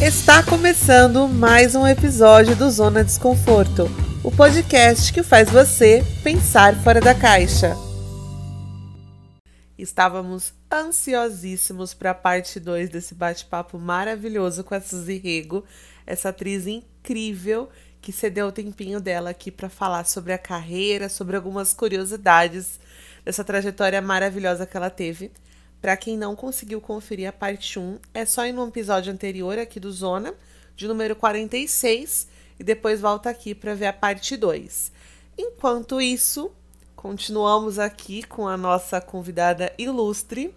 Está começando mais um episódio do Zona Desconforto, o podcast que faz você pensar fora da caixa. Estávamos ansiosíssimos para a parte 2 desse bate-papo maravilhoso com a Suzy Rego, essa atriz incrível que cedeu o tempinho dela aqui para falar sobre a carreira, sobre algumas curiosidades dessa trajetória maravilhosa que ela teve. Para quem não conseguiu conferir a parte 1, é só ir no episódio anterior aqui do Zona, de número 46, e depois volta aqui para ver a parte 2. Enquanto isso, continuamos aqui com a nossa convidada ilustre.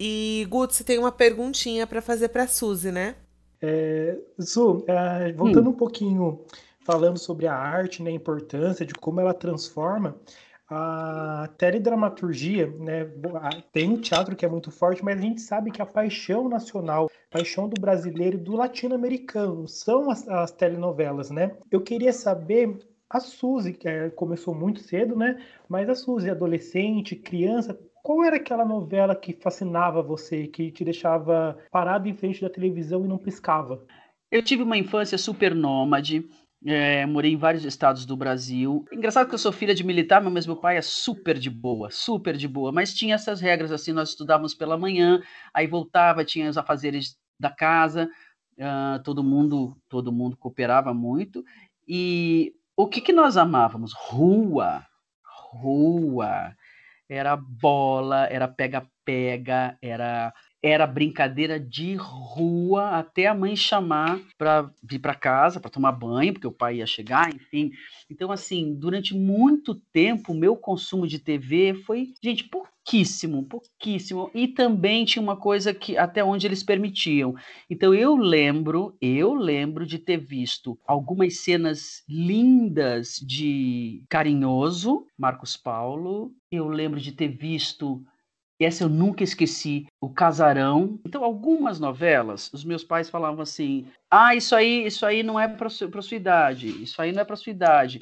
E, Guto, você tem uma perguntinha para fazer para a Suzy, né? É, Su, é, voltando hum. um pouquinho, falando sobre a arte, né, a importância de como ela transforma, a teledramaturgia, né, tem um teatro que é muito forte, mas a gente sabe que a paixão nacional, a paixão do brasileiro e do latino-americano são as, as, telenovelas, né? Eu queria saber a Suzy, que é, começou muito cedo, né? Mas a Suzy, adolescente, criança, qual era aquela novela que fascinava você, que te deixava parado em frente da televisão e não piscava? Eu tive uma infância super nômade. É, morei em vários estados do Brasil. Engraçado que eu sou filha de militar, mas meu pai é super de boa, super de boa. Mas tinha essas regras assim, nós estudávamos pela manhã, aí voltava, tinha os afazeres da casa, uh, todo mundo, todo mundo cooperava muito. E o que que nós amávamos? Rua, rua. Era bola, era pega-pega, era era brincadeira de rua até a mãe chamar para vir para casa para tomar banho, porque o pai ia chegar, enfim. Então, assim, durante muito tempo, o meu consumo de TV foi, gente, pouquíssimo, pouquíssimo. E também tinha uma coisa que até onde eles permitiam. Então, eu lembro, eu lembro de ter visto algumas cenas lindas de Carinhoso, Marcos Paulo. Eu lembro de ter visto e essa eu nunca esqueci, O Casarão. Então, algumas novelas, os meus pais falavam assim: "Ah, isso aí, isso aí não é para sua idade. Isso aí não é para sua idade".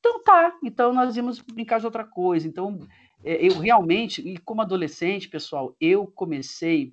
Então tá, então nós íamos brincar de outra coisa. Então, é, eu realmente, e como adolescente, pessoal, eu comecei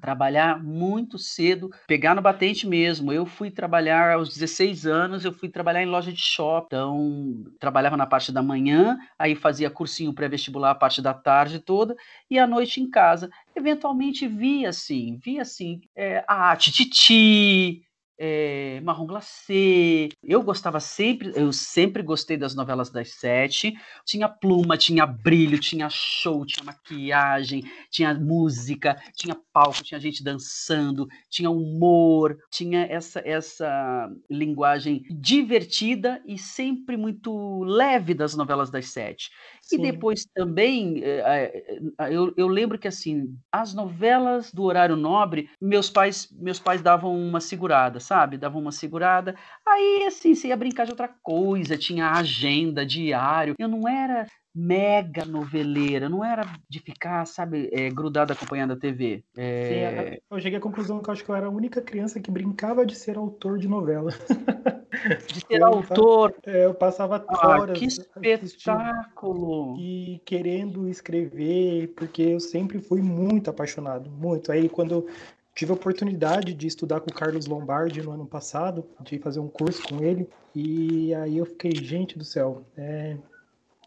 trabalhar muito cedo, pegar no batente mesmo. Eu fui trabalhar aos 16 anos, eu fui trabalhar em loja de shopping. Então, trabalhava na parte da manhã, aí fazia cursinho pré-vestibular a parte da tarde toda, e à noite em casa. Eventualmente via assim, via assim, é, a Tititi, é, marrom glacê. Eu gostava sempre, eu sempre gostei das novelas das sete. Tinha pluma, tinha brilho, tinha show, tinha maquiagem, tinha música, tinha palco, tinha gente dançando, tinha humor, tinha essa essa linguagem divertida e sempre muito leve das novelas das sete. Sim. E depois também, eh, eh, eu, eu lembro que assim, as novelas do horário nobre, meus pais meus pais davam uma segurada, sabe? Davam uma segurada. Aí assim, você ia brincar de outra coisa, tinha agenda, diário. Eu não era mega noveleira, não era de ficar, sabe, é, grudada acompanhando a TV. É... Sim, eu cheguei à conclusão que eu acho que eu era a única criança que brincava de ser autor de novela. De ser eu, autor. É, eu passava ah, horas. Que espetáculo! E querendo escrever, porque eu sempre fui muito apaixonado, muito. Aí quando tive a oportunidade de estudar com o Carlos Lombardi no ano passado, de fazer um curso com ele, e aí eu fiquei, gente do céu, é,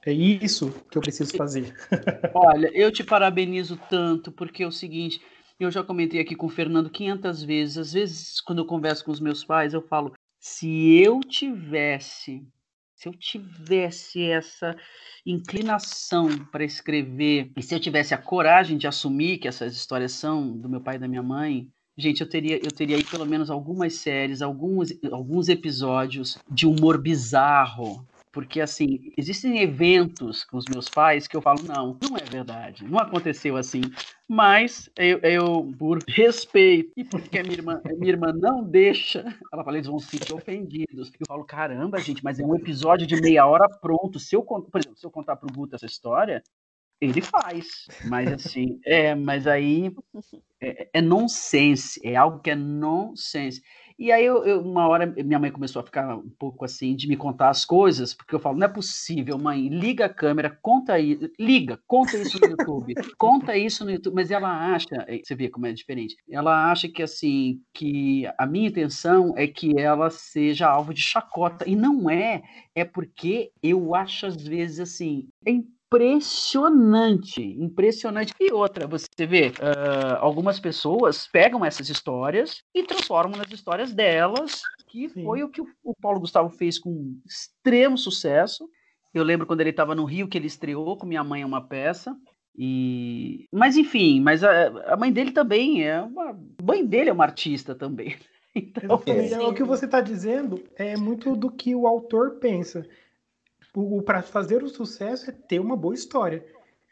é isso que eu preciso fazer. Olha, eu te parabenizo tanto, porque é o seguinte, eu já comentei aqui com o Fernando 500 vezes, às vezes quando eu converso com os meus pais, eu falo, se eu tivesse, se eu tivesse essa inclinação para escrever, e se eu tivesse a coragem de assumir que essas histórias são do meu pai e da minha mãe, gente, eu teria, eu teria aí pelo menos algumas séries, alguns, alguns episódios de humor bizarro, porque, assim, existem eventos com os meus pais que eu falo, não, não é verdade, não aconteceu assim. Mas eu, eu por respeito, e porque a minha irmã, a minha irmã não deixa, ela fala, eles vão se sentir ofendidos. Eu falo, caramba, gente, mas é um episódio de meia hora pronto. Se eu, por exemplo, se eu contar pro Guto essa história, ele faz. Mas assim, é, mas aí é, é nonsense, é algo que é nonsense. E aí, eu, eu, uma hora, minha mãe começou a ficar um pouco assim, de me contar as coisas, porque eu falo, não é possível, mãe, liga a câmera, conta aí, liga, conta isso no YouTube, conta isso no YouTube, mas ela acha, eh, você vê como é diferente, ela acha que, assim, que a minha intenção é que ela seja alvo de chacota, e não é, é porque eu acho, às vezes, assim, é impressionante, impressionante. E outra, você vê, uh, algumas pessoas pegam essas histórias e transformam nas histórias delas, que Sim. foi o que o Paulo Gustavo fez com extremo sucesso. Eu lembro quando ele estava no Rio que ele estreou com Minha Mãe é uma peça. E mas enfim, mas a, a mãe dele também é uma a mãe dele é uma artista também. Então, é, o que você está dizendo é muito do que o autor pensa o, o para fazer o sucesso é ter uma boa história.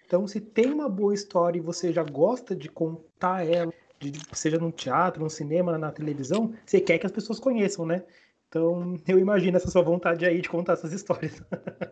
Então, se tem uma boa história e você já gosta de contar ela, de, seja no teatro, no cinema, na televisão, você quer que as pessoas conheçam, né? Então, eu imagino essa sua vontade aí de contar essas histórias.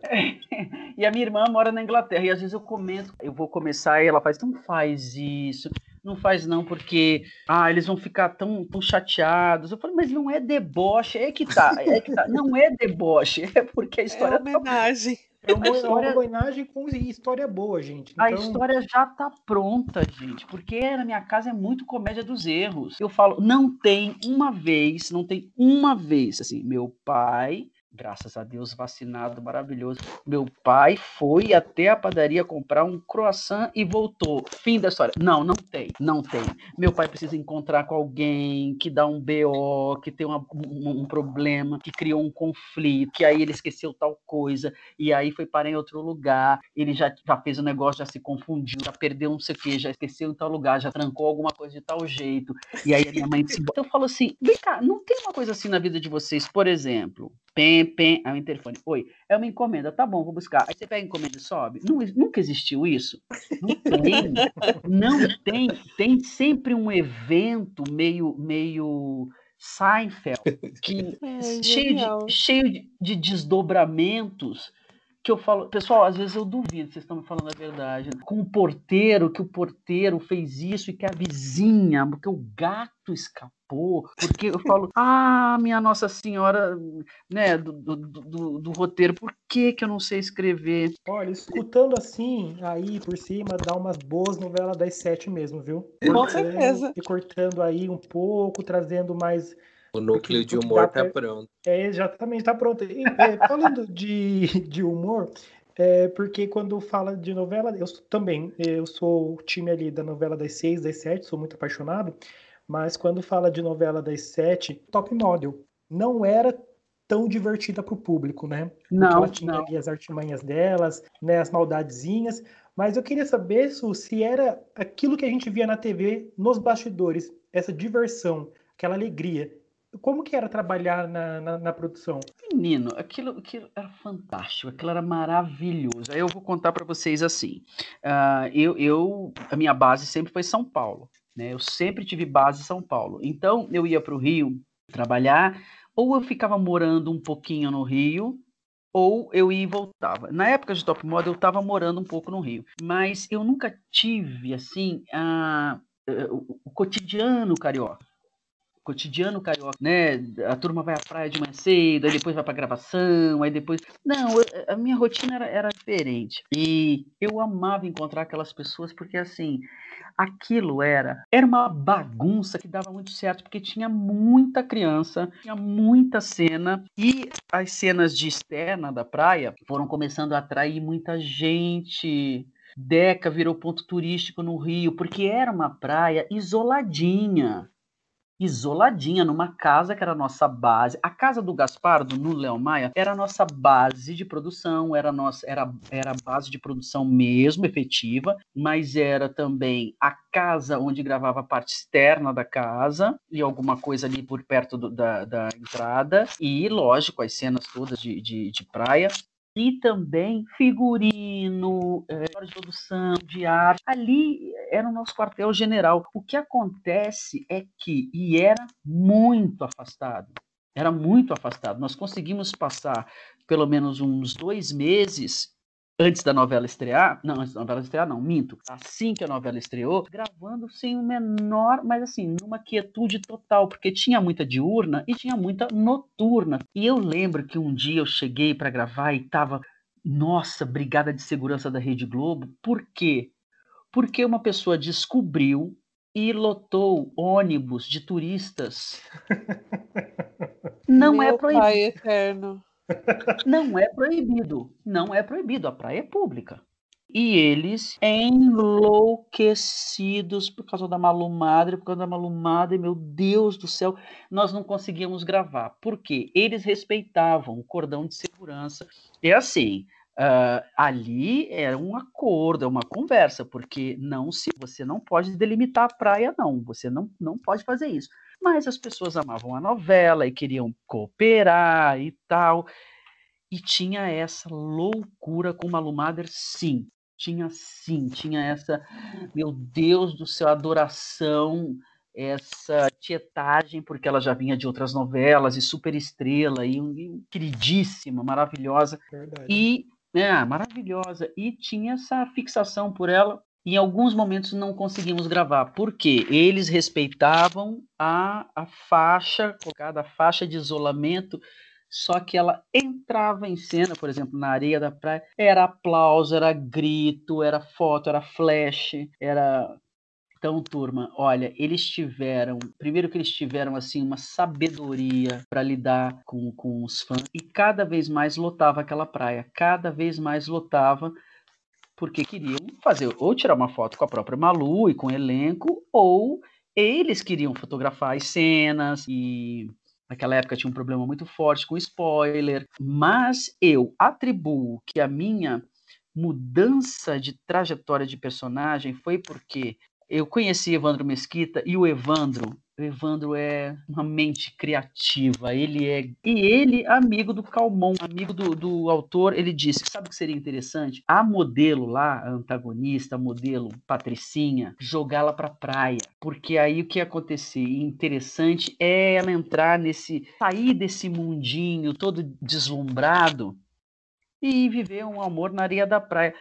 É, e a minha irmã mora na Inglaterra, e às vezes eu comento, eu vou começar, e ela faz, não faz isso, não faz não, porque ah, eles vão ficar tão, tão chateados. Eu falei, mas não é deboche, é que tá, é que tá. Não é deboche, é porque a história. É homenagem. Tá... É uma, história... é uma homenagem com história boa, gente. Então... A história já tá pronta, gente. Porque na minha casa é muito comédia dos erros. Eu falo, não tem uma vez, não tem uma vez, assim, meu pai graças a Deus, vacinado, maravilhoso. Meu pai foi até a padaria comprar um croissant e voltou. Fim da história. Não, não tem, não tem. Meu pai precisa encontrar com alguém que dá um BO, que tem uma, um, um, problema, que criou um conflito, que aí ele esqueceu tal coisa, e aí foi parar em outro lugar, ele já, já fez o um negócio, já se confundiu, já perdeu não sei o que, já esqueceu em tal lugar, já trancou alguma coisa de tal jeito, e aí a minha mãe disse, eu falo assim, vem cá, não tem uma coisa assim na vida de vocês, por exemplo, Pem, pem, é o interfone. Oi, é uma encomenda, tá bom, vou buscar. Aí você pega a encomenda e sobe. Não, nunca existiu isso? Não tem. não tem. Tem sempre um evento meio, meio Seinfeld, que, é, cheio, de, cheio de, de desdobramentos que eu falo, pessoal, às vezes eu duvido, vocês estão me falando a verdade. Com o porteiro, que o porteiro fez isso e que a vizinha, porque o gato escapou, porque eu falo, ah, minha Nossa Senhora, né, do, do, do, do, roteiro, por que que eu não sei escrever? Olha, escutando assim, aí por cima, dá umas boas novelas das sete mesmo, viu? Com certeza. E cortando aí um pouco, trazendo mais o núcleo de humor tá pronto. É, exatamente, tá pronto. E, é, falando de, de humor, é, porque quando fala de novela, eu também, eu sou o time ali da novela das seis, das sete, sou muito apaixonado, mas quando fala de novela das sete, top model, não era tão divertida para o público, né? Não, ela tinha não. ali as artimanhas delas, né, as maldadezinhas, mas eu queria saber Su, se era aquilo que a gente via na TV nos bastidores, essa diversão, aquela alegria como que era trabalhar na, na, na, produção? Menino, aquilo, aquilo era fantástico, aquilo era maravilhoso. Aí eu vou contar para vocês assim. Uh, eu, eu, a minha base sempre foi São Paulo. Né? Eu sempre tive base em São Paulo. Então eu ia para o Rio trabalhar, ou eu ficava morando um pouquinho no Rio, ou eu ia e voltava. Na época de Top Model, eu estava morando um pouco no Rio, mas eu nunca tive assim a, o, o cotidiano carioca cotidiano carioca, né? A turma vai à praia de manhã cedo, aí depois vai pra gravação, aí depois. Não, a minha rotina era, era diferente. E eu amava encontrar aquelas pessoas porque assim. Aquilo era era uma bagunça que dava muito certo porque tinha muita criança, tinha muita cena e as cenas de externa da praia foram começando a atrair muita gente. Deca virou ponto turístico no Rio, porque era uma praia isoladinha isoladinha numa casa que era a nossa base. A casa do Gaspardo, no Léo Maia, era a nossa base de produção, era a, nossa, era, era base de produção mesmo, efetiva, mas era também a casa onde gravava a parte externa da casa e alguma coisa ali por perto do, da, da entrada. E, lógico, as cenas todas de, de, de praia e também figurino, produção, de arte. Ali era o nosso quartel-general. O que acontece é que, e era muito afastado, era muito afastado. Nós conseguimos passar pelo menos uns dois meses antes da novela estrear, não, antes da novela estrear, não, minto, assim que a novela estreou, gravando sem o menor, mas assim, numa quietude total, porque tinha muita diurna e tinha muita noturna. E eu lembro que um dia eu cheguei para gravar e tava, nossa, brigada de segurança da Rede Globo, por quê? Porque uma pessoa descobriu e lotou ônibus de turistas. Não é Meu é proibido. Pai eterno. Não é proibido. Não é proibido. A praia é pública. E eles enlouquecidos por causa da malumadre, por causa da malumadre, meu Deus do céu, nós não conseguíamos gravar. Por quê? Eles respeitavam o cordão de segurança. É assim, Uh, ali era um acordo, é uma conversa, porque não se você não pode delimitar a praia, não. Você não, não pode fazer isso. Mas as pessoas amavam a novela e queriam cooperar e tal. E tinha essa loucura com Malu Mader, sim. Tinha sim, tinha essa, meu Deus do céu, adoração, essa tietagem, porque ela já vinha de outras novelas, e super estrela, e, e queridíssima, maravilhosa. Verdade. E é, maravilhosa. E tinha essa fixação por ela. Em alguns momentos não conseguimos gravar, porque eles respeitavam a, a faixa, colocada a faixa de isolamento, só que ela entrava em cena, por exemplo, na areia da praia, era aplauso, era grito, era foto, era flash, era então, turma, olha, eles tiveram, primeiro que eles tiveram assim uma sabedoria para lidar com, com os fãs e cada vez mais lotava aquela praia, cada vez mais lotava porque queriam fazer ou tirar uma foto com a própria Malu e com o elenco ou eles queriam fotografar as cenas e naquela época tinha um problema muito forte com spoiler, mas eu atribuo que a minha mudança de trajetória de personagem foi porque eu conheci Evandro Mesquita e o Evandro, o Evandro é uma mente criativa, ele é. E ele, amigo do Calmon, amigo do, do autor, ele disse: sabe o que seria interessante? A modelo lá, a antagonista, a modelo Patricinha, jogá-la pra praia. Porque aí o que ia acontecer? Interessante é ela entrar nesse. sair desse mundinho todo deslumbrado e viver um amor na areia da praia.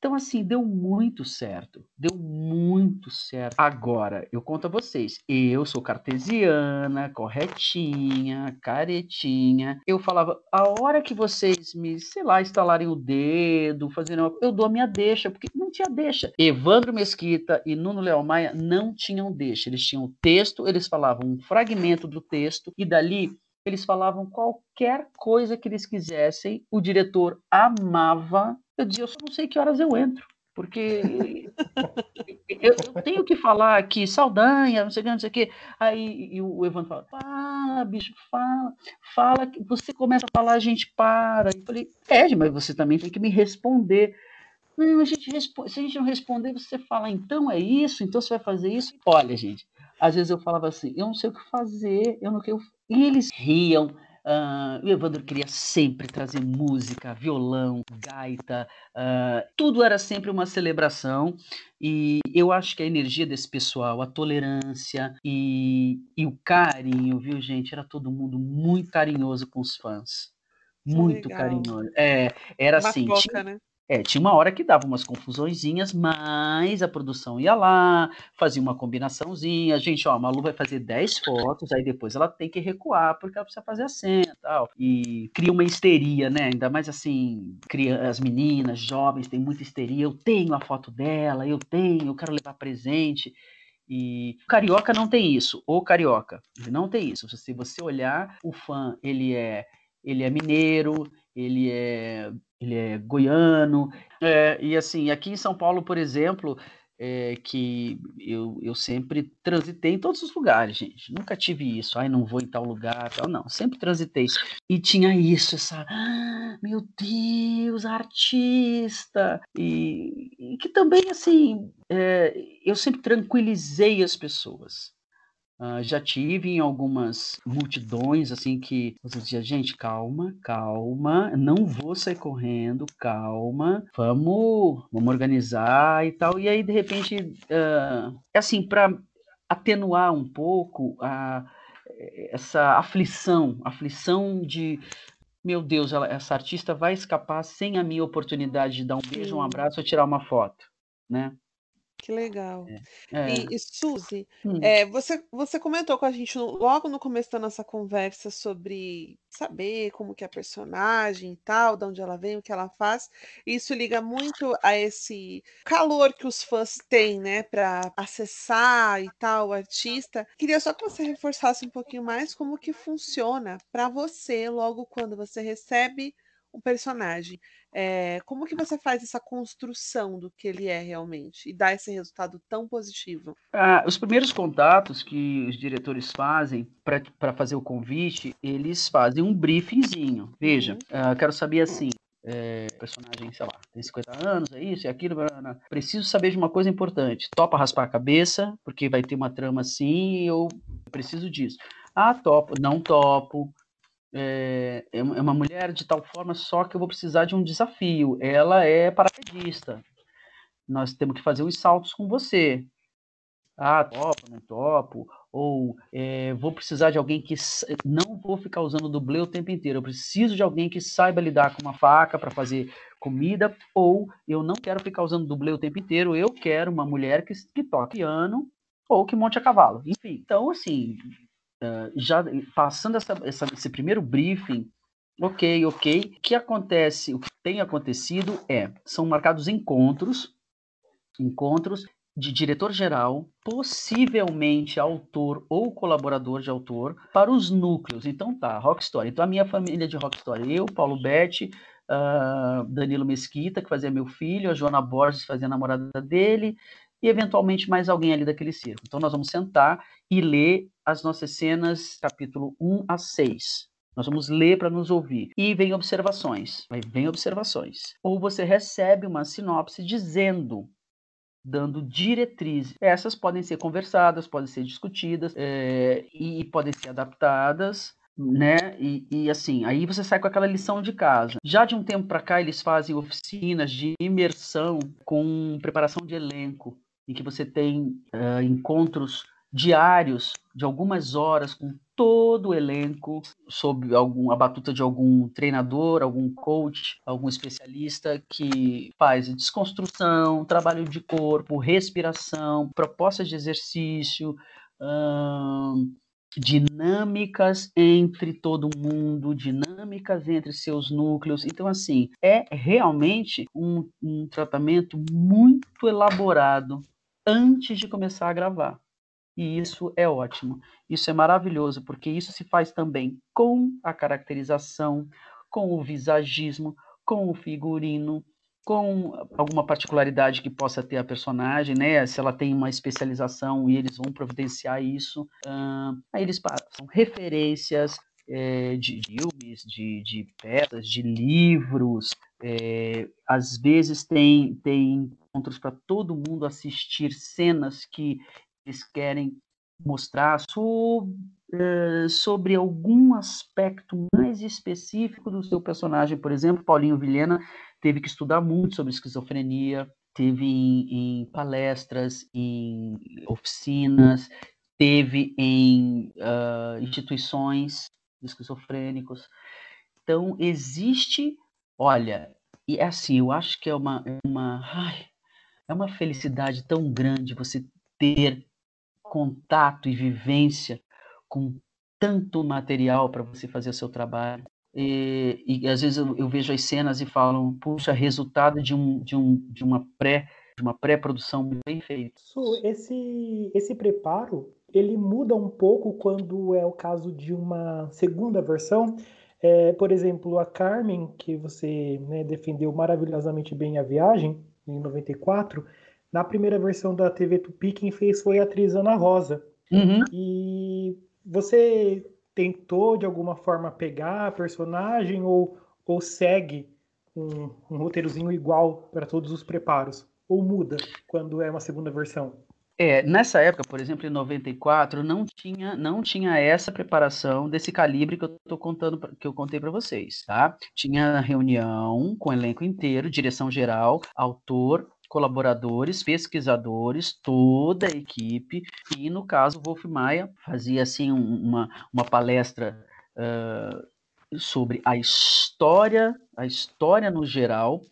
Então, assim, deu muito certo. Deu muito certo. Agora, eu conto a vocês. Eu sou cartesiana, corretinha, caretinha. Eu falava, a hora que vocês me, sei lá, instalarem o dedo, fazendo. Eu dou a minha deixa, porque não tinha deixa. Evandro Mesquita e Nuno Leal Maia não tinham deixa. Eles tinham o texto, eles falavam um fragmento do texto, e dali eles falavam qualquer coisa que eles quisessem. O diretor amava eu dizia, eu só não sei que horas eu entro, porque eu, eu, tenho que falar aqui, Saldanha, não sei o que, não sei o que. Aí o Evandro fala, fala, bicho, fala, fala, você começa a falar, a gente para. Eu falei, é, mas você também tem que me responder. Não, a gente responde, se a gente não responder, você fala, então é isso, então você vai fazer isso. Olha, gente, às vezes eu falava assim, eu não sei o que fazer, eu não quero. E eles riam, Uh, o Evandro queria sempre trazer música, violão, gaita, uh, tudo era sempre uma celebração. E eu acho que a energia desse pessoal, a tolerância e, e o carinho, viu, gente? Era todo mundo muito carinhoso com os fãs. Muito carinhoso. É, era uma assim. tinha, né? É, tinha uma hora que dava umas confusõezinhas, mas a produção ia lá, fazia uma combinaçãozinha. Gente, ó, a Malu vai fazer 10 fotos, aí depois ela tem que recuar, porque ela precisa fazer a cena e tal. E cria uma histeria, né? Ainda mais assim, cria, as meninas, jovens, tem muita histeria. Eu tenho a foto dela, eu tenho, eu quero levar presente. E o carioca não tem isso. O carioca, ele não tem isso. Se você olhar, o fã, ele é ele é mineiro, ele é, ele é goiano. É, e assim, aqui em São Paulo, por exemplo, é, que eu, eu sempre transitei em todos os lugares, gente. Nunca tive isso, ai, não vou em tal lugar, tal, não. Sempre transitei. E tinha isso, essa, ah, meu Deus, artista. E, e que também, assim, é, eu sempre tranquilizei as pessoas. Uh, já tive em algumas multidões assim que você dizia, gente, calma, calma, não vou sair correndo, calma, vamos, vamos organizar e tal. E aí, de repente, uh, é assim, para atenuar um pouco a, essa aflição, aflição de meu Deus, ela, essa artista vai escapar sem a minha oportunidade de dar um beijo, um abraço ou tirar uma foto, né? Que legal. É. E, é. e Suzy, hum. é, você, você comentou com a gente no, logo no começo da nossa conversa sobre saber como que é a personagem e tal, de onde ela vem, o que ela faz. Isso liga muito a esse calor que os fãs têm, né, para acessar e tal o artista. Queria só que você reforçasse um pouquinho mais como que funciona para você logo quando você recebe um personagem. É, como que você faz essa construção do que ele é realmente e dá esse resultado tão positivo? Ah, os primeiros contatos que os diretores fazem para fazer o convite, eles fazem um briefingzinho. Veja, uhum. ah, quero saber assim, é, personagem, sei lá, tem 50 anos, é isso, é aquilo, preciso saber de uma coisa importante. Topa raspar a cabeça, porque vai ter uma trama assim, eu preciso disso. Ah, topo, não topo, é, é, é uma mulher de tal forma só que eu vou precisar de um desafio. Ela é paraquedista. Nós temos que fazer os saltos com você. Ah, topo, não topo. Ou é, vou precisar de alguém que não vou ficar usando dublê o tempo inteiro. Eu preciso de alguém que saiba lidar com uma faca para fazer comida. Ou eu não quero ficar usando dublê o tempo inteiro. Eu quero uma mulher que, que toque piano ou que monte a cavalo. Enfim, então assim, uh, já passando essa, essa, esse primeiro briefing, ok, ok, o que acontece, o que tem acontecido é, são marcados encontros, encontros de diretor-geral, possivelmente autor ou colaborador de autor, para os núcleos. Então tá, Rock Story. Então a minha família de Rock Story, eu, Paulo Betti, uh, Danilo Mesquita, que fazia meu filho, a Joana Borges fazia a namorada dele, e eventualmente mais alguém ali daquele círculo. Então nós vamos sentar e ler as nossas cenas, capítulo 1 a 6. Nós vamos ler para nos ouvir. E vem observações. Vem observações. Ou você recebe uma sinopse dizendo dando diretrizes. Essas podem ser conversadas, podem ser discutidas é, e podem ser adaptadas, né? E, e, assim, aí você sai com aquela lição de casa. Já de um tempo para cá, eles fazem oficinas de imersão com preparação de elenco em que você tem uh, encontros diários de algumas horas com todo o elenco, sob algum, a batuta de algum treinador, algum coach, algum especialista que faz desconstrução, trabalho de corpo, respiração, propostas de exercício, hum, dinâmicas entre todo mundo, dinâmicas entre seus núcleos. Então, assim, é realmente um, um tratamento muito elaborado antes de começar a gravar. E isso é ótimo. Isso é maravilhoso, porque isso se faz também com a caracterização, com o visagismo, com o figurino, com alguma particularidade que possa ter a personagem, né? Se ela tem uma especialização e eles vão providenciar isso. Uh, aí eles passam referências é, de filmes, de, de peças, de livros. É, às vezes tem, tem encontros para todo mundo assistir cenas que eles querem mostrar sobre, uh, sobre algum aspecto mais específico do seu personagem. Por exemplo, Paulinho Vilhena teve que estudar muito sobre esquizofrenia, teve em, em palestras, em oficinas, teve em uh, instituições de esquizofrênicos. Então, existe, olha, e é assim, eu acho que é uma, é uma, ai, é uma felicidade tão grande você ter contato e vivência com tanto material para você fazer o seu trabalho. E, e às vezes eu, eu, vejo as cenas e falo, puxa, resultado de, um, de, um, de uma pré de uma pré-produção bem feita. Esse, esse preparo ele muda um pouco quando é o caso de uma segunda versão. É, por exemplo, a Carmen, que você né, defendeu maravilhosamente bem a viagem, em 94, na primeira versão da TV Tupi, quem fez foi a atriz Ana Rosa. Uhum. E você tentou, de alguma forma, pegar a personagem ou, ou segue um, um roteirozinho igual para todos os preparos? Ou muda quando é uma segunda versão? É, nessa época, por exemplo, em 94, não tinha, não tinha essa preparação desse calibre que eu tô contando, que eu contei para vocês, tá? Tinha reunião com o elenco inteiro, direção geral, autor, colaboradores, pesquisadores, toda a equipe, e no caso, Wolf Maia fazia assim uma, uma palestra uh, sobre a história, a história no geral,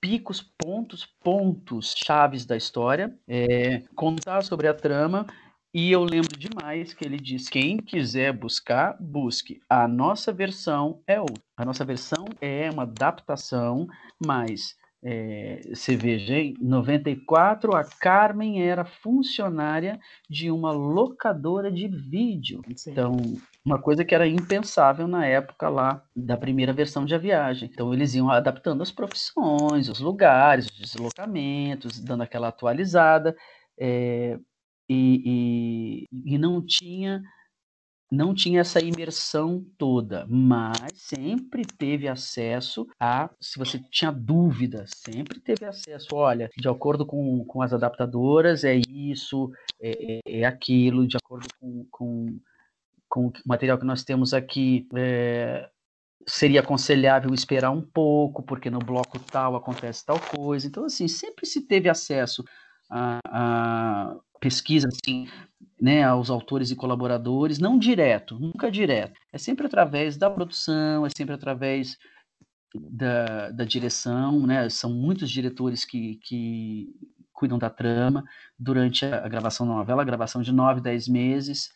picos, pontos, pontos chaves da história, é, contar sobre a trama. E eu lembro demais que ele diz: quem quiser buscar, busque. A nossa versão é outra. A nossa versão é uma adaptação, mas é, você veja, em 94 a Carmen era funcionária de uma locadora de vídeo. Sim. Então, uma coisa que era impensável na época lá da primeira versão de A Viagem. Então, eles iam adaptando as profissões, os lugares, os deslocamentos, dando aquela atualizada. É, e, e, e não tinha não tinha essa imersão toda, mas sempre teve acesso a, se você tinha dúvida, sempre teve acesso, olha, de acordo com, com as adaptadoras, é isso, é, é, é aquilo, de acordo com, com, com o material que nós temos aqui, é, seria aconselhável esperar um pouco, porque no bloco tal acontece tal coisa. Então, assim, sempre se teve acesso a, a pesquisa, assim, né, aos autores e colaboradores, não direto, nunca direto. É sempre através da produção, é sempre através da, da direção, né? São muitos diretores que, que cuidam da trama durante a, gravação da novela, a gravação de nove, dez meses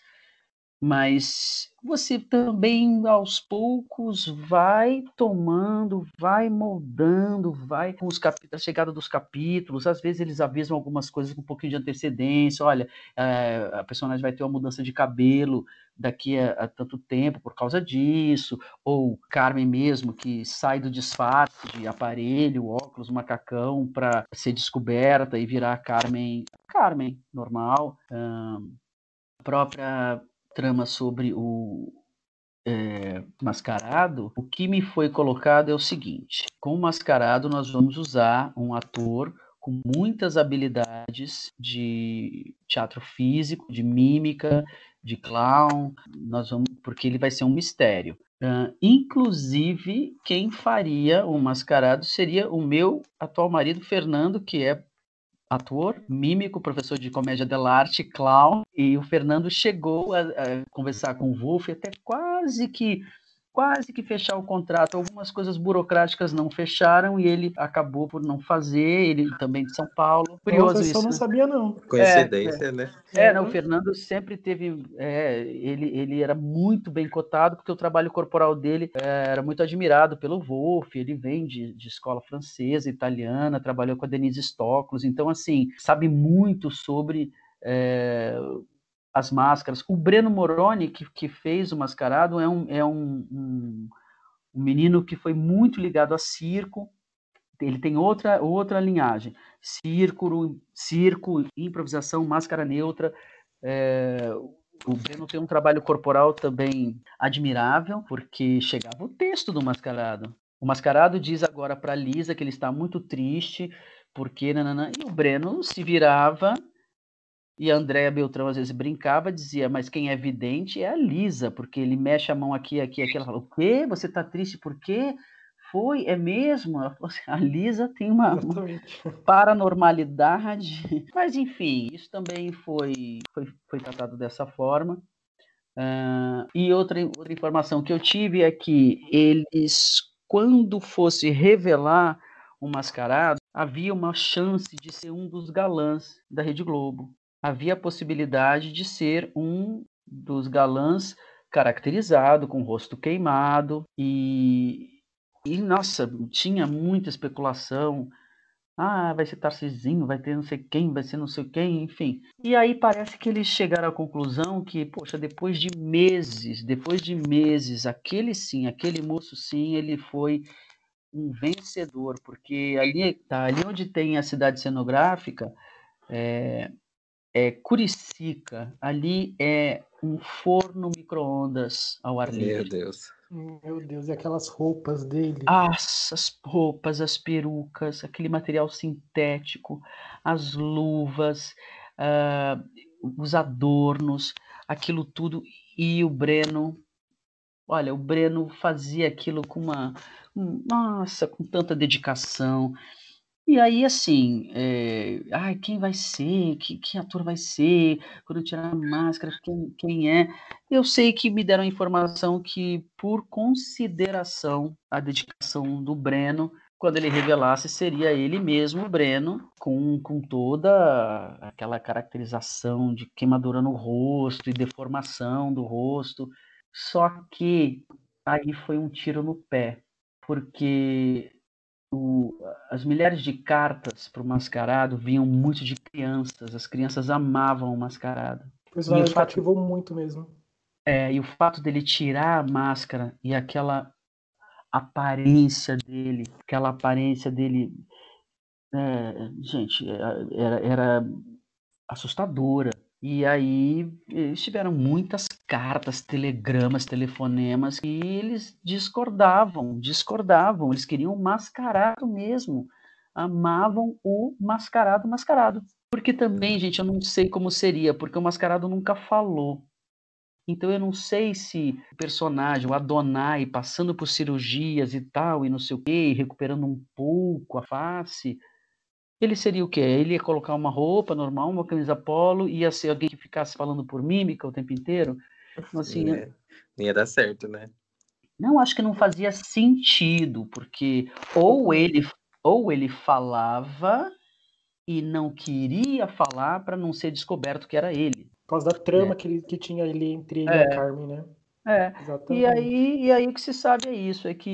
mas você também aos poucos vai tomando, vai moldando, vai com os a chegada dos capítulos, às vezes eles avisam algumas coisas com um pouquinho de antecedência, olha, é, a personagem vai ter uma mudança de cabelo daqui a, a, tanto tempo por causa disso, ou Carmen mesmo que sai do disfarce de aparelho, óculos, macacão para ser descoberta e virar Carmen, Carmen normal, a própria trama sobre o é, Mascarado, o que me foi colocado é o seguinte: com o Mascarado, nós vamos usar um ator com muitas habilidades de teatro físico, de mímica, de clown, nós vamos, porque ele vai ser um mistério. Uh, inclusive, quem faria o mascarado seria o meu atual marido, Fernando, que é ator, mímico, professor de comédia dell'arte, clown, e o Fernando chegou a, a conversar com o Wolf até quase que quase que fechar o contrato. Algumas coisas burocráticas não fecharam e ele acabou por não fazer. Ele também de São Paulo. Curioso Nossa, isso. Eu não né? sabia, não. Coincidência, é, né? É, não, o Fernando sempre teve. É, ele, ele era muito bem cotado, porque o trabalho corporal dele é, era muito admirado pelo Wolff. Ele vem de, de escola francesa, italiana, trabalhou com a Denise Stoklos. Então, assim, sabe muito sobre. É, as máscaras. O Breno Moroni, que, que fez o Mascarado, é, um, é um, um, um menino que foi muito ligado a circo. Ele tem outra, outra linhagem. Circo, circo, improvisação, máscara neutra. É, o Breno tem um trabalho corporal também admirável, porque chegava o texto do Mascarado. O Mascarado diz agora para Lisa que ele está muito triste, porque nanana, e o Breno se virava e a Andréa Beltrão às vezes brincava, dizia, mas quem é vidente é a Lisa, porque ele mexe a mão aqui, aqui, aqui. Ela fala, o quê? Você tá triste por quê? Foi, é mesmo? Ela falou assim, a Lisa tem uma, uma paranormalidade. Mas enfim, isso também foi, foi, foi tratado dessa forma. Uh, e outra, outra informação que eu tive é que eles, quando fosse revelar o mascarado, havia uma chance de ser um dos galãs da Rede Globo havia a possibilidade de ser um dos galãs caracterizado, com o rosto queimado, e, e nossa, tinha muita especulação. Ah, vai ser Tarcisinho, vai ter não sei quem, vai ser não sei quem, enfim. E aí parece que eles chegaram à conclusão que, poxa, depois de meses, depois de meses, aquele sim, aquele moço sim, ele foi um vencedor, porque ali, tá, ali onde tem a cidade cenográfica, é, é Curicica. Ali é um forno micro-ondas ao ar livre. Meu Deus. Meu Deus, e aquelas roupas dele? As, as roupas, as perucas, aquele material sintético, as luvas, uh, os adornos, aquilo tudo. E o Breno, olha, o Breno fazia aquilo com uma, nossa, com tanta dedicação. E aí, assim, é, ai, quem vai ser? Que, que ator vai ser? Quando eu tirar a máscara, quem, quem é? Eu sei que me deram a informação que, por consideração à dedicação do Breno, quando ele revelasse, seria ele mesmo, o Breno, com, com toda aquela caracterização de queimadura no rosto e deformação do rosto. Só que aí foi um tiro no pé, porque o, as milhares de cartas para o mascarado vinham muito de crianças. As crianças amavam o mascarado. O personagem fato, cativou muito mesmo. É, e o fato dele tirar a máscara e aquela aparência dele, aquela aparência dele, é, gente, é, era, era assustadora. E aí eles tiveram muitas cartas, telegramas, telefonemas que eles discordavam, discordavam, eles queriam mascarado mesmo. Amavam o mascarado, mascarado. Porque também, gente, eu não sei como seria, porque o mascarado nunca falou. Então eu não sei se o personagem, o Adonai, passando por cirurgias e tal, e não sei o quê, recuperando um pouco a face, ele seria o quê? Ele ia colocar uma roupa normal, uma camisa polo, ia ser alguém que ficasse falando por mímica o tempo inteiro? Então, assim, é, não ia dar certo, né? Não, acho que não fazia sentido, porque ou ele, ou ele falava e não queria falar para não ser descoberto que era ele. Por causa da trama é. que, ele, que tinha ali entre ele é. e a Carmen, né? É, e aí, e aí o que se sabe é isso, é que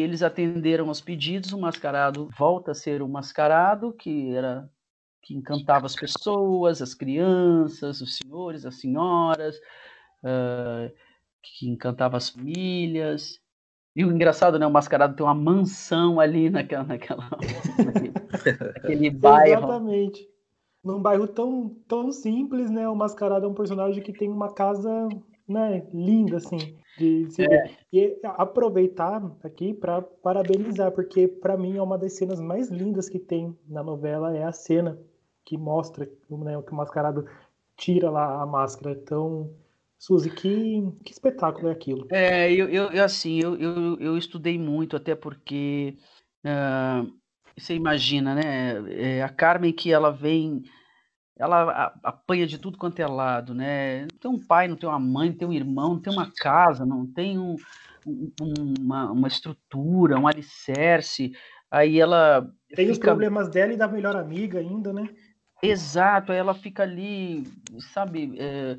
eles atenderam aos pedidos, o mascarado volta a ser o mascarado, que era que encantava as pessoas, as crianças, os senhores, as senhoras, uh, que encantava as famílias. E o engraçado, né? O mascarado tem uma mansão ali naquela, naquela naquele, bairro. Exatamente. Num bairro tão, tão simples, né? O mascarado é um personagem que tem uma casa né, linda, assim, de, de é. E aproveitar aqui para parabenizar, porque para mim é uma das cenas mais lindas que tem na novela, é a cena que mostra né, que o mascarado tira lá a máscara. Então, Suzy, que, que espetáculo é aquilo? É, eu, eu assim, eu, eu, eu estudei muito, até porque uh, você imagina, né? É, a Carmen que ela vem ela apanha de tudo quanto é lado, né? Não tem um pai, não tem uma mãe, não tem um irmão, não tem uma casa, não tem um, um, uma, uma, estrutura, um alicerce. Aí ela. Tem fica... os problemas dela e da melhor amiga ainda, né? Exato, aí ela fica ali, sabe, é,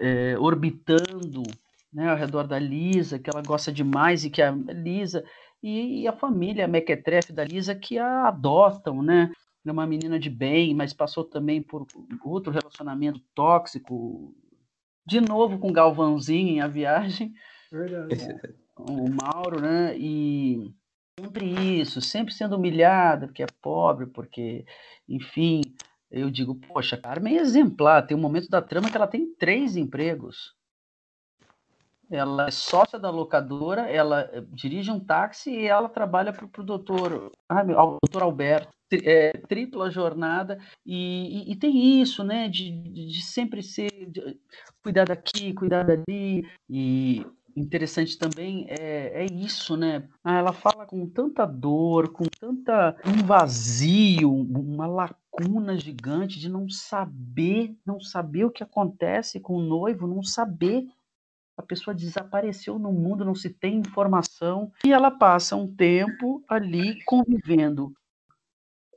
é, orbitando né, ao redor da Lisa, que ela gosta demais e que a Lisa. E, e a família a Mequetrefe da Lisa que a adotam, né? É uma menina de bem, mas passou também por outro relacionamento tóxico. De novo com Galvãozinho em A Viagem. Verdade. O Mauro, né? E sempre isso, sempre sendo humilhada, porque é pobre, porque, enfim, eu digo, poxa, Carmen é exemplar. Tem um momento da trama que ela tem três empregos. Ela é sócia da locadora, ela eh, dirige um táxi e ela trabalha para o doutor, ah, doutor Alberto. É, tripla jornada e, e, e, tem isso, né, de, de sempre ser de, cuidar daqui, cuidar dali e interessante também é, é isso, né? Ah, ela fala com tanta dor, com tanta um vazio, uma lacuna gigante de não saber, não saber o que acontece com o noivo, não saber a pessoa desapareceu no mundo, não se tem informação, e ela passa um tempo ali convivendo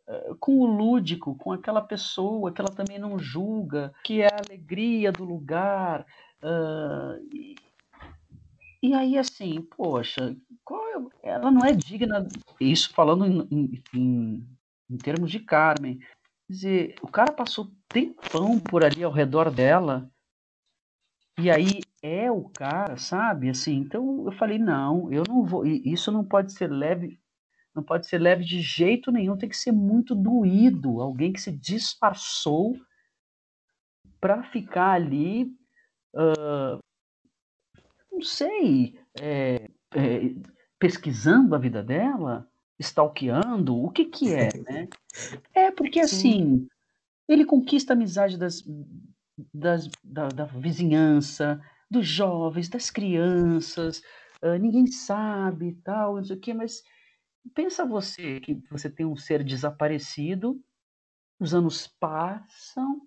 uh, com o lúdico, com aquela pessoa que ela também não julga, que é a alegria do lugar. Uh, e, e, aí, assim, poxa, é, ela não é digna, isso falando em, em, em termos de Carmen. Quer dizer, o cara passou tempão por ali ao redor dela, e aí é o cara, sabe? Assim, então eu falei, não, eu não vou. Isso não pode ser leve, não pode ser leve de jeito nenhum, tem que ser muito doído. Alguém que se disfarçou para ficar ali, uh, não sei, é, é, pesquisando a vida dela, stalkeando, o que que é, né? É porque assim, ele conquista a amizade das, das, da, da, vizinhança, dos jovens, das crianças, uh, ninguém sabe tal, não sei o quê, mas pensa você que você tem um ser desaparecido, os anos passam,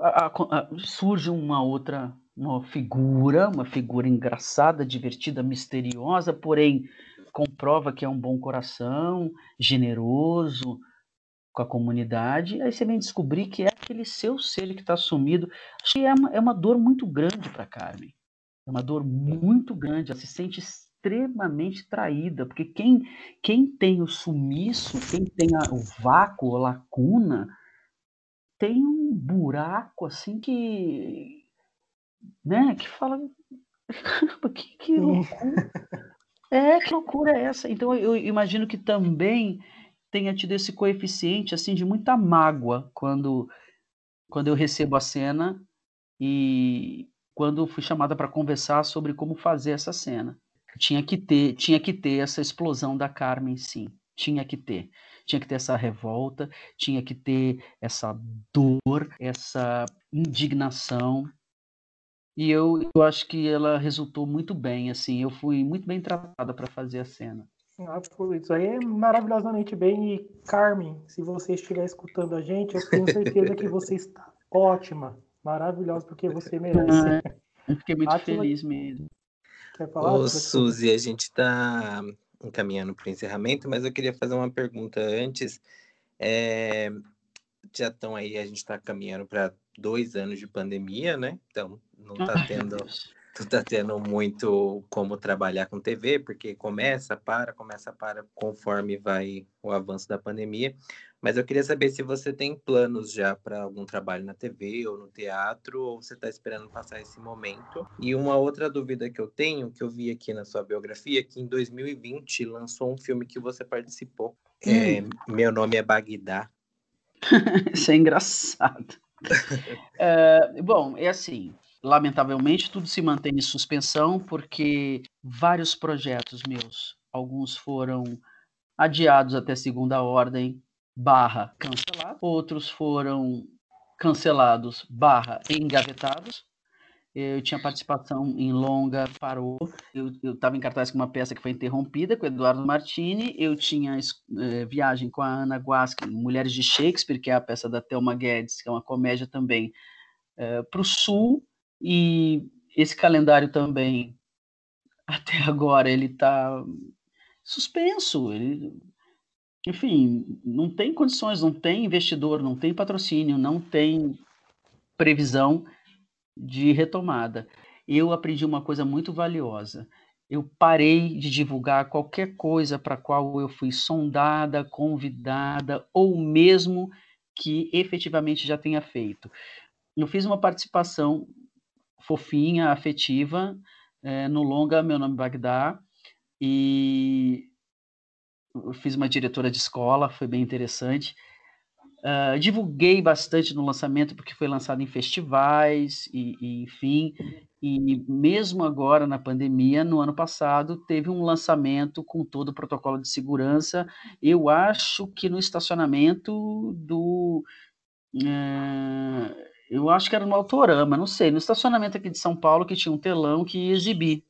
a, a, surge uma outra uma figura, uma figura engraçada, divertida, misteriosa, porém comprova que é um bom coração, generoso com a comunidade, aí você vem descobrir que é aquele seu ser que está sumido. Acho que é uma, é uma dor muito grande para Carmen. É uma dor muito grande. Ela se sente extremamente traída, porque quem, quem tem o sumiço, quem tem a, o vácuo, a lacuna, tem um buraco assim que. né? Que fala. que, que loucura. É, que loucura é essa? Então eu imagino que também tenha tido esse coeficiente assim de muita mágoa quando quando eu recebo a cena e quando fui chamada para conversar sobre como fazer essa cena. Tinha que ter, tinha que ter essa explosão da Carmen, sim. Tinha que ter. Tinha que ter essa revolta, tinha que ter essa dor, essa indignação. E eu, eu acho que ela resultou muito bem, assim. Eu fui muito bem tratada para fazer a cena. Isso aí é maravilhosamente bem. E Carmen, se você estiver escutando a gente, eu tenho certeza que você está ótima, maravilhosa, porque você merece. É, eu fiquei muito Átila, feliz mesmo. Quer falar? Ô, Suzy, a gente está encaminhando para o encerramento, mas eu queria fazer uma pergunta antes. É, já estão aí, a gente está caminhando para dois anos de pandemia, né? Então, não está tendo tu tá tendo muito como trabalhar com TV, porque começa, para, começa, para, conforme vai o avanço da pandemia. Mas eu queria saber se você tem planos já para algum trabalho na TV ou no teatro, ou você está esperando passar esse momento. E uma outra dúvida que eu tenho, que eu vi aqui na sua biografia, que em 2020 lançou um filme que você participou. Hum. É, Meu nome é Bagdá. Isso é engraçado. é, bom, é assim. Lamentavelmente, tudo se mantém em suspensão porque vários projetos meus, alguns foram adiados até segunda ordem, barra cancelados, outros foram cancelados, barra engavetados. Eu tinha participação em longa, parou. Eu estava em cartaz com uma peça que foi interrompida com o Eduardo Martini. Eu tinha é, viagem com a Ana Guasca Mulheres de Shakespeare, que é a peça da Thelma Guedes, que é uma comédia também, é, para o Sul. E esse calendário também, até agora, ele está suspenso. Ele, enfim, não tem condições, não tem investidor, não tem patrocínio, não tem previsão de retomada. Eu aprendi uma coisa muito valiosa. Eu parei de divulgar qualquer coisa para qual eu fui sondada, convidada ou mesmo que efetivamente já tenha feito. Eu fiz uma participação fofinha, afetiva, é, no longa Meu Nome é Bagdá, e fiz uma diretora de escola, foi bem interessante. Uh, divulguei bastante no lançamento, porque foi lançado em festivais, e, e, enfim, e mesmo agora na pandemia, no ano passado, teve um lançamento com todo o protocolo de segurança. Eu acho que no estacionamento do. Uh, eu acho que era no Autorama, não sei, no estacionamento aqui de São Paulo que tinha um telão que ia exibir.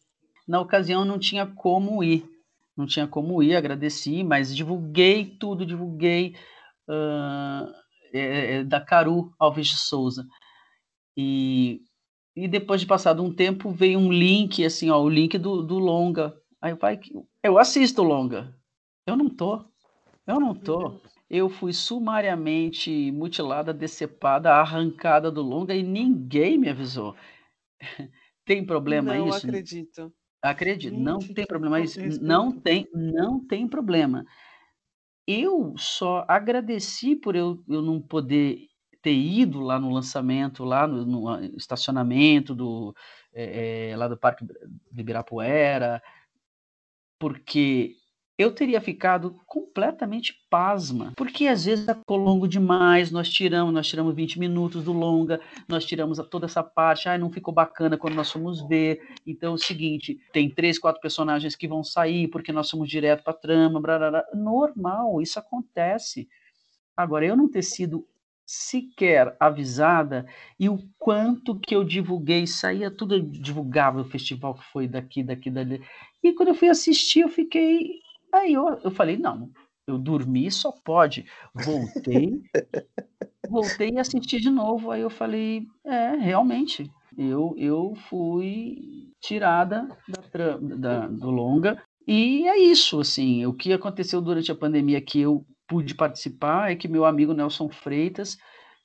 Na ocasião não tinha como ir, não tinha como ir, agradeci, mas divulguei tudo, divulguei uh, é, da Caru Alves de Souza. E, e depois de passado um tempo veio um link, assim, ó, o link do, do longa. Aí pai, eu assisto o longa. Eu não tô, eu não tô eu fui sumariamente mutilada, decepada, arrancada do longa e ninguém me avisou. tem problema não isso? Não acredito. Acredito, Gente, não tem problema isso. Não tem, não tem problema. Eu só agradeci por eu, eu não poder ter ido lá no lançamento, lá no, no estacionamento do, é, é, lá do Parque de Ibirapuera, porque eu teria ficado completamente pasma, porque às vezes é longo demais, nós tiramos, nós tiramos 20 minutos do longa, nós tiramos toda essa parte, ai, não ficou bacana quando nós fomos ver, então é o seguinte, tem três, quatro personagens que vão sair, porque nós somos direto pra trama, blá. normal, isso acontece. Agora, eu não ter sido sequer avisada e o quanto que eu divulguei, saía tudo, divulgava o festival que foi daqui, daqui, dali. E quando eu fui assistir, eu fiquei Aí eu, eu falei, não, eu dormi só pode. Voltei, voltei e assisti de novo. Aí eu falei, é, realmente, eu, eu fui tirada da, da, do longa. E é isso, assim, o que aconteceu durante a pandemia que eu pude participar é que meu amigo Nelson Freitas,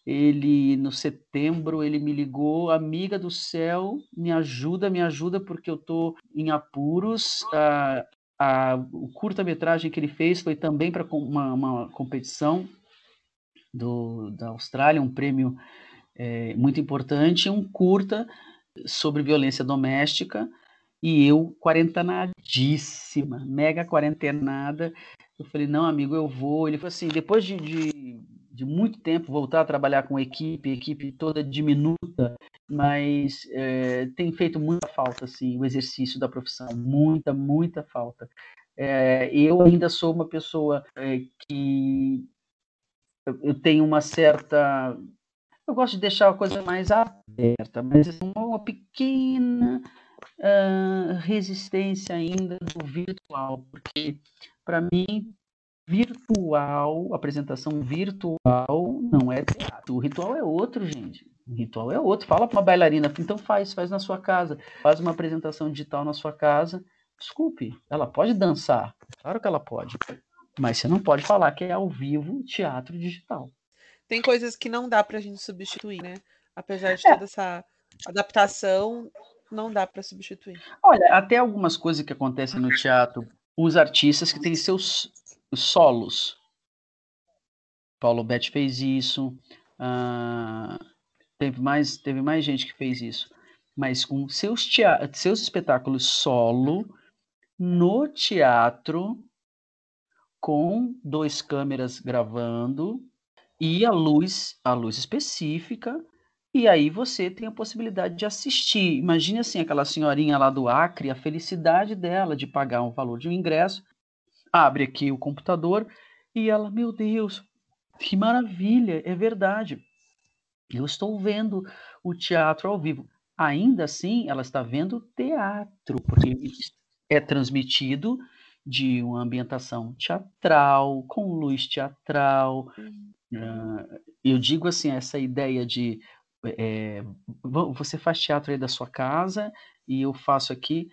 ele no setembro ele me ligou, amiga do céu, me ajuda, me ajuda porque eu tô em apuros. A, a, o curta-metragem que ele fez foi também para uma, uma, competição do, da Austrália, um prêmio é, muito importante, um curta sobre violência doméstica. E eu, quarentenadíssima, mega quarentenada. Eu falei, não, amigo, eu vou. Ele falou assim, depois de, de de muito tempo voltar a trabalhar com equipe, equipe toda diminuta, mas é, tem feito muita falta assim, o exercício da profissão, muita, muita falta. É, eu ainda sou uma pessoa é, que eu tenho uma certa. Eu gosto de deixar a coisa mais aberta, mas uma pequena uh, resistência ainda do virtual, porque para mim virtual, apresentação virtual não é teatro. O ritual é outro, gente. O ritual é outro. Fala para uma bailarina, então faz, faz na sua casa. Faz uma apresentação digital na sua casa. Desculpe, ela pode dançar. Claro que ela pode. Mas você não pode falar que é ao vivo teatro digital. Tem coisas que não dá para a gente substituir, né? Apesar de é. toda essa adaptação, não dá para substituir. Olha, até algumas coisas que acontecem no teatro, os artistas que têm seus os solos. Paulo Betti fez isso. Uh, teve, mais, teve mais gente que fez isso. Mas com seus, teatro, seus espetáculos solo no teatro, com dois câmeras gravando e a luz, a luz específica, e aí você tem a possibilidade de assistir. Imagine assim, aquela senhorinha lá do Acre, a felicidade dela de pagar um valor de um ingresso abre aqui o computador e ela, meu Deus, que maravilha, é verdade. Eu estou vendo o teatro ao vivo. Ainda assim, ela está vendo teatro, porque é transmitido de uma ambientação teatral, com luz teatral. Uh, eu digo assim, essa ideia de é, você faz teatro aí da sua casa e eu faço aqui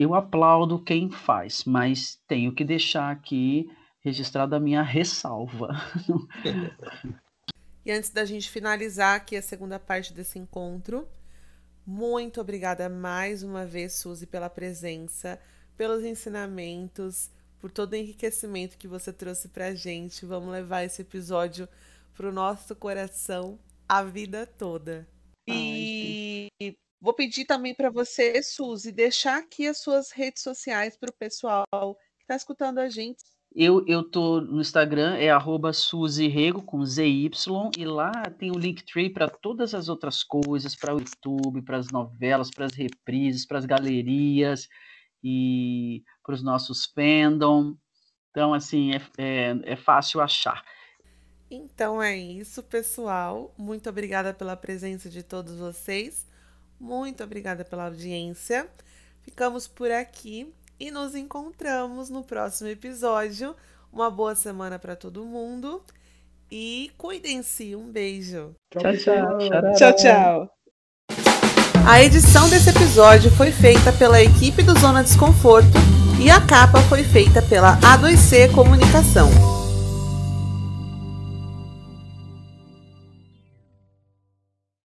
eu aplaudo quem faz, mas tenho que deixar aqui registrada a minha ressalva. e antes da gente finalizar aqui a segunda parte desse encontro, muito obrigada mais uma vez, Suzy, pela presença, pelos ensinamentos, por todo o enriquecimento que você trouxe pra gente. Vamos levar esse episódio pro nosso coração a vida toda. E Ai, Vou pedir também para você, Suzy, deixar aqui as suas redes sociais para o pessoal que está escutando a gente. Eu, eu tô no Instagram, é arroba Rego, com ZY, e lá tem o Linktree para todas as outras coisas, para o YouTube, para as novelas, para as reprises, para as galerias e para os nossos fandom. Então, assim, é, é, é fácil achar. Então é isso, pessoal. Muito obrigada pela presença de todos vocês. Muito obrigada pela audiência. Ficamos por aqui e nos encontramos no próximo episódio. Uma boa semana para todo mundo e cuidem-se. Um beijo. Tchau, tchau. Tchau, tchau. A edição desse episódio foi feita pela equipe do Zona Desconforto e a capa foi feita pela A2C Comunicação.